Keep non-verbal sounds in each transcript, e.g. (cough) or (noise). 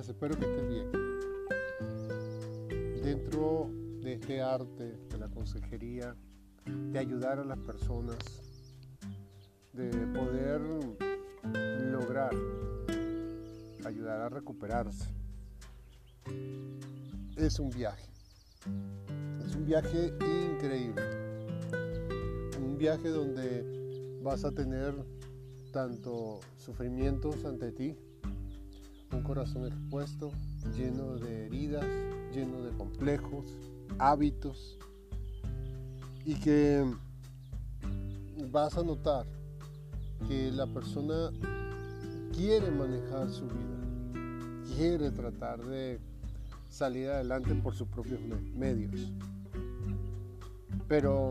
espero que estés bien. Dentro de este arte de la consejería, de ayudar a las personas, de poder lograr ayudar a recuperarse, es un viaje. Es un viaje increíble. Un viaje donde vas a tener tanto sufrimientos ante ti, un corazón expuesto, lleno de heridas, lleno de complejos, hábitos, y que vas a notar que la persona quiere manejar su vida, quiere tratar de salir adelante por sus propios medios, pero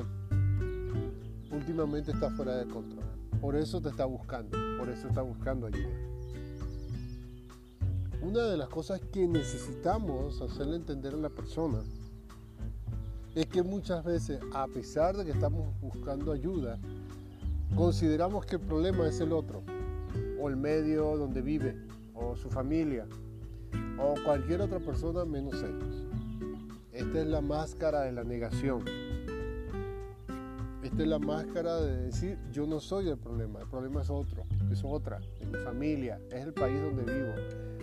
últimamente está fuera de control. Por eso te está buscando, por eso está buscando ayuda. Una de las cosas que necesitamos hacerle entender a la persona es que muchas veces, a pesar de que estamos buscando ayuda, consideramos que el problema es el otro, o el medio donde vive, o su familia, o cualquier otra persona menos ellos. Esta es la máscara de la negación. La máscara de decir yo no soy el problema, el problema es otro, es otra, es mi familia, es el país donde vivo,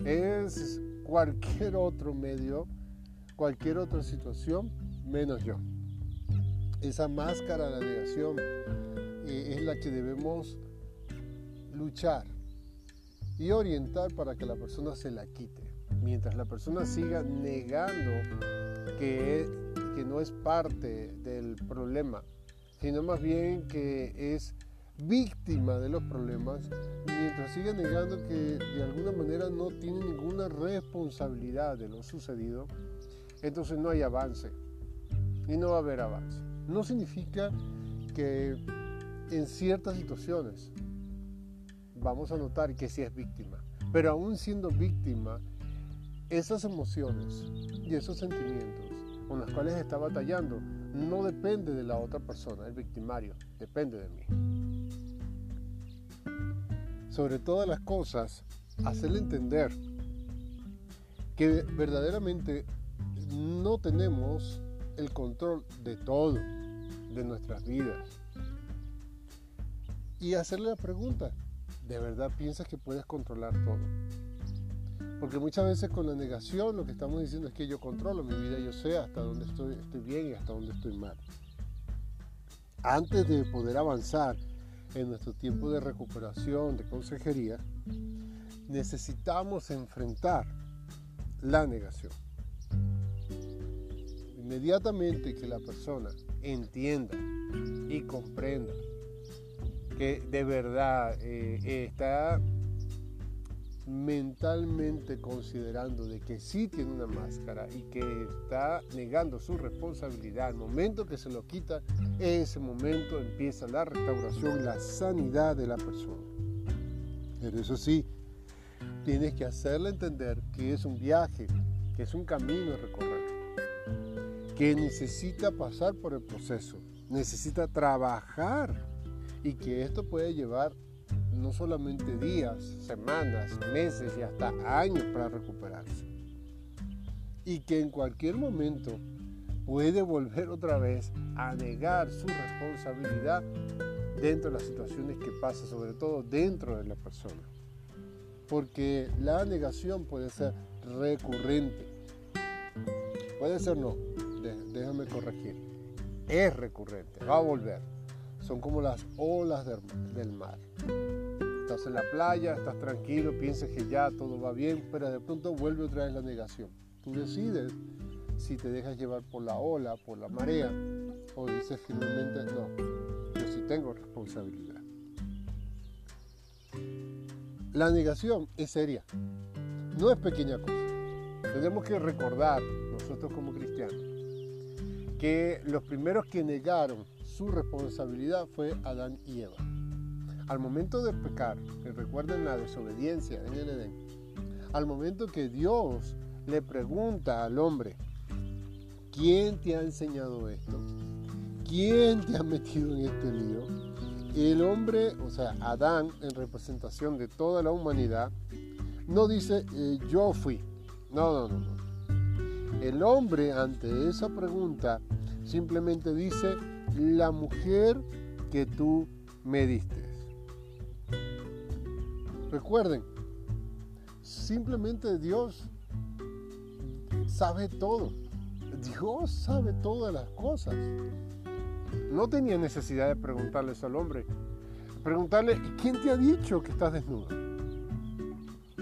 es cualquier otro medio, cualquier otra situación menos yo. Esa máscara la negación eh, es la que debemos luchar y orientar para que la persona se la quite. Mientras la persona siga negando que, que no es parte del problema, sino más bien que es víctima de los problemas, mientras siga negando que de alguna manera no tiene ninguna responsabilidad de lo sucedido, entonces no hay avance y no va a haber avance. No significa que en ciertas situaciones vamos a notar que sí es víctima, pero aún siendo víctima, esas emociones y esos sentimientos con los cuales está batallando no depende de la otra persona, el victimario, depende de mí. Sobre todas las cosas, hacerle entender que verdaderamente no tenemos el control de todo, de nuestras vidas. Y hacerle la pregunta, ¿de verdad piensas que puedes controlar todo? Porque muchas veces con la negación lo que estamos diciendo es que yo controlo mi vida, yo sé hasta dónde estoy, estoy bien y hasta dónde estoy mal. Antes de poder avanzar en nuestro tiempo de recuperación, de consejería, necesitamos enfrentar la negación. Inmediatamente que la persona entienda y comprenda que de verdad eh, está mentalmente considerando de que sí tiene una máscara y que está negando su responsabilidad, al momento que se lo quita, ese momento empieza la restauración, la sanidad de la persona. Pero eso sí, tienes que hacerle entender que es un viaje, que es un camino a recorrer, que necesita pasar por el proceso, necesita trabajar y que esto puede llevar no solamente días, semanas, meses y hasta años para recuperarse. Y que en cualquier momento puede volver otra vez a negar su responsabilidad dentro de las situaciones que pasa, sobre todo dentro de la persona. Porque la negación puede ser recurrente. Puede ser no, déjame corregir. Es recurrente, va a volver. Son como las olas del mar estás en la playa, estás tranquilo, piensas que ya todo va bien, pero de pronto vuelve otra vez la negación. Tú decides si te dejas llevar por la ola, por la marea, o dices finalmente no, yo sí tengo responsabilidad. La negación es seria, no es pequeña cosa. Tenemos que recordar, nosotros como cristianos, que los primeros que negaron su responsabilidad fue Adán y Eva. Al momento de pecar, que recuerden la desobediencia en el Edén, al momento que Dios le pregunta al hombre, ¿quién te ha enseñado esto? ¿Quién te ha metido en este lío? El hombre, o sea, Adán, en representación de toda la humanidad, no dice eh, yo fui, No, no, no, no. El hombre ante esa pregunta simplemente dice, la mujer que tú me diste. Recuerden, simplemente Dios sabe todo. Dios sabe todas las cosas. No tenía necesidad de preguntarle eso al hombre. Preguntarle, ¿quién te ha dicho que estás desnudo?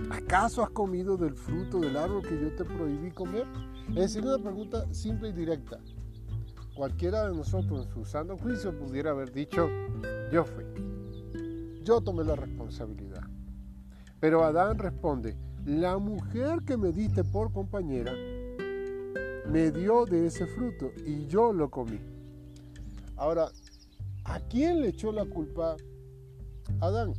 ¿Acaso has comido del fruto del árbol que yo te prohibí comer? Es decir, una pregunta simple y directa. Cualquiera de nosotros sano juicio pudiera haber dicho, yo fui. Yo tomé la responsabilidad. Pero Adán responde, la mujer que me diste por compañera me dio de ese fruto y yo lo comí. Ahora, ¿a quién le echó la culpa Adán?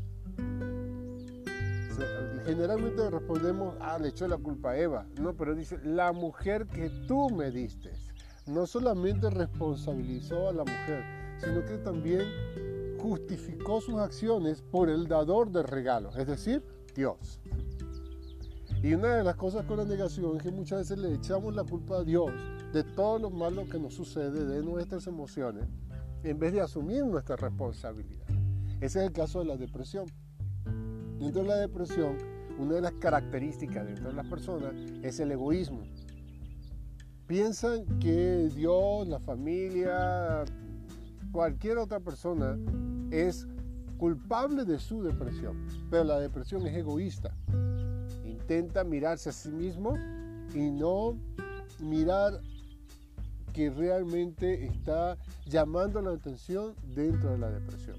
Generalmente respondemos, ah, le echó la culpa a Eva. No, pero dice, la mujer que tú me diste. No solamente responsabilizó a la mujer, sino que también justificó sus acciones por el dador del regalo, es decir, Dios. Y una de las cosas con la negación es que muchas veces le echamos la culpa a Dios de todo lo malo que nos sucede, de nuestras emociones, en vez de asumir nuestra responsabilidad. Ese es el caso de la depresión. Dentro de la depresión, una de las características dentro de las personas es el egoísmo. Piensan que Dios, la familia, cualquier otra persona es culpable de su depresión, pero la depresión es egoísta. Intenta mirarse a sí mismo y no mirar que realmente está llamando la atención dentro de la depresión.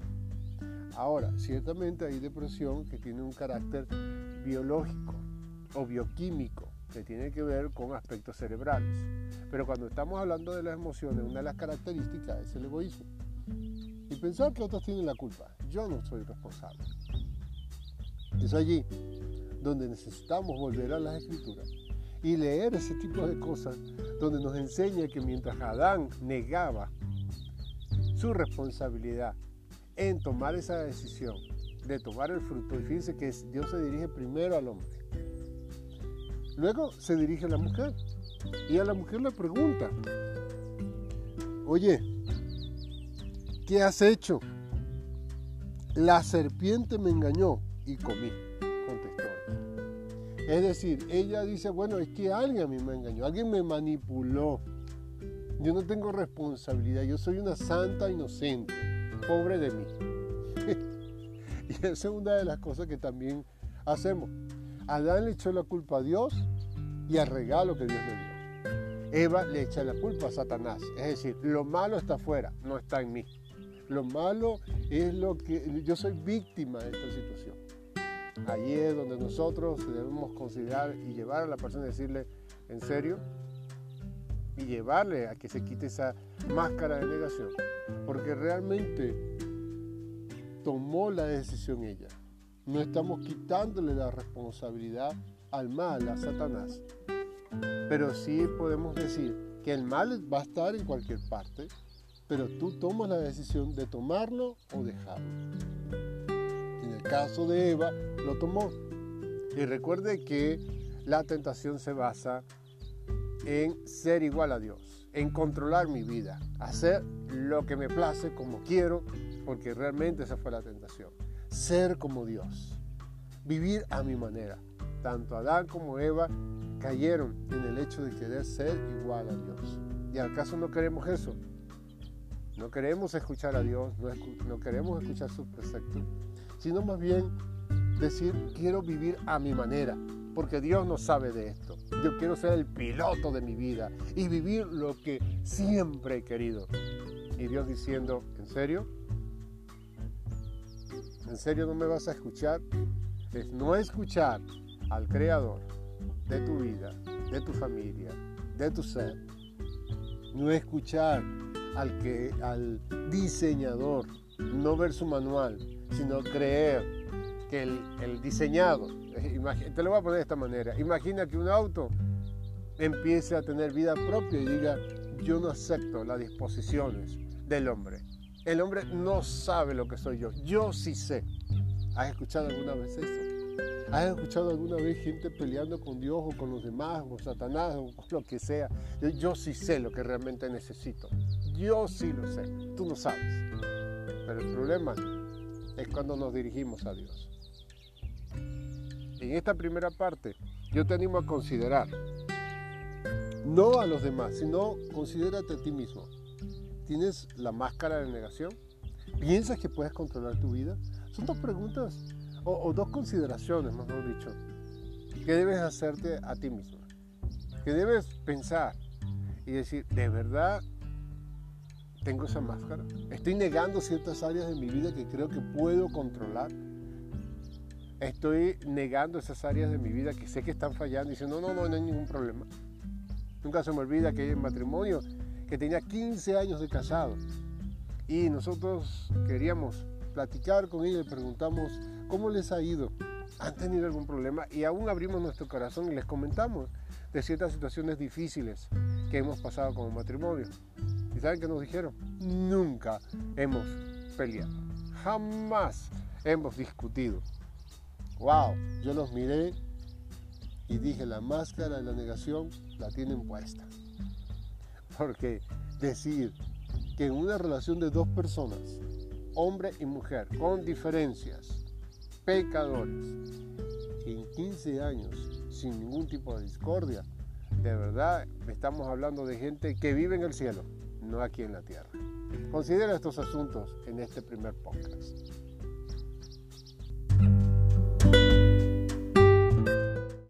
Ahora, ciertamente hay depresión que tiene un carácter biológico o bioquímico que tiene que ver con aspectos cerebrales. Pero cuando estamos hablando de las emociones, una de las características es el egoísmo. Y pensar que otros tienen la culpa. Yo no soy responsable. Es allí donde necesitamos volver a las escrituras y leer ese tipo de cosas donde nos enseña que mientras Adán negaba su responsabilidad en tomar esa decisión de tomar el fruto, y fíjense que Dios se dirige primero al hombre, luego se dirige a la mujer y a la mujer le pregunta, oye, ¿qué has hecho? La serpiente me engañó y comí, contestó Es decir, ella dice, bueno, es que alguien a mí me engañó, alguien me manipuló. Yo no tengo responsabilidad, yo soy una santa inocente, pobre de mí. (laughs) y esa es una de las cosas que también hacemos. Adán le echó la culpa a Dios y al regalo que Dios le dio. Eva le echa la culpa a Satanás. Es decir, lo malo está afuera, no está en mí. Lo malo es lo que yo soy víctima de esta situación. Allí es donde nosotros debemos considerar y llevar a la persona y decirle, ¿en serio? Y llevarle a que se quite esa máscara de negación. Porque realmente tomó la decisión ella. No estamos quitándole la responsabilidad al mal, a Satanás. Pero sí podemos decir que el mal va a estar en cualquier parte, pero tú tomas la decisión de tomarlo o dejarlo. En el caso de Eva, lo tomó. Y recuerde que la tentación se basa en ser igual a Dios, en controlar mi vida, hacer lo que me place como quiero, porque realmente esa fue la tentación. Ser como Dios, vivir a mi manera. Tanto Adán como Eva cayeron en el hecho de querer ser igual a Dios. ¿Y acaso no queremos eso? No queremos escuchar a Dios, no, queremos escuchar sus preceptos, sino más bien decir, quiero vivir a mi manera, porque Dios no sabe de esto. Yo quiero ser el piloto de mi vida y vivir lo que siempre he querido. Y Dios diciendo, ¿en serio? ¿En serio no me vas a escuchar? Es no escuchar al Creador de tu vida, de tu familia, de tu ser. No escuchar al, que, al diseñador, no ver su manual, sino creer que el, diseñado, te lo voy a poner de esta manera, imagina que un auto empiece a tener vida propia y diga, yo no acepto las disposiciones del hombre. El hombre no sabe lo que soy yo, yo sí sé. ¿Has escuchado alguna vez eso? ¿Has escuchado alguna vez gente peleando con Dios o con los demás, o Satanás, o (laughs) lo que sea? Yo, yo sí sé lo que realmente necesito. Yo sí lo sé. Tú no sabes. Pero el problema es cuando nos dirigimos a Dios. En esta primera parte, yo te animo a considerar, no a los demás, sino considérate a ti mismo. ¿Tienes la máscara de negación? ¿Piensas que puedes controlar tu vida? Son dos preguntas o, dos consideraciones, mejor dicho, que debes hacerte a ti mismo. Que debes pensar y decir, ¿de verdad tengo esa máscara? ¿Estoy negando ciertas áreas de mi vida que creo que puedo controlar? ¿Estoy negando esas áreas de mi vida que sé que están fallando y diciendo, no, no, no, no hay ningún problema? Nunca se me olvida que un matrimonio que tenía 15 años de casado y nosotros queríamos platicar con ellos y preguntamos cómo les ha ido. ¿Han tenido algún problema? Y aún abrimos nuestro corazón y les comentamos de ciertas situaciones difíciles que hemos pasado como matrimonio. ¿Y saben qué nos dijeron? Nunca hemos peleado. Jamás hemos discutido. ¡Wow! Yo los miré y dije, la máscara de la negación la tienen puesta. Porque decir que en una relación de dos personas hombre y mujer, con diferencias, pecadores, en 15 años, sin ningún tipo de discordia, de verdad estamos hablando de gente que vive en el cielo, no aquí en la tierra. Considera estos asuntos en este primer podcast.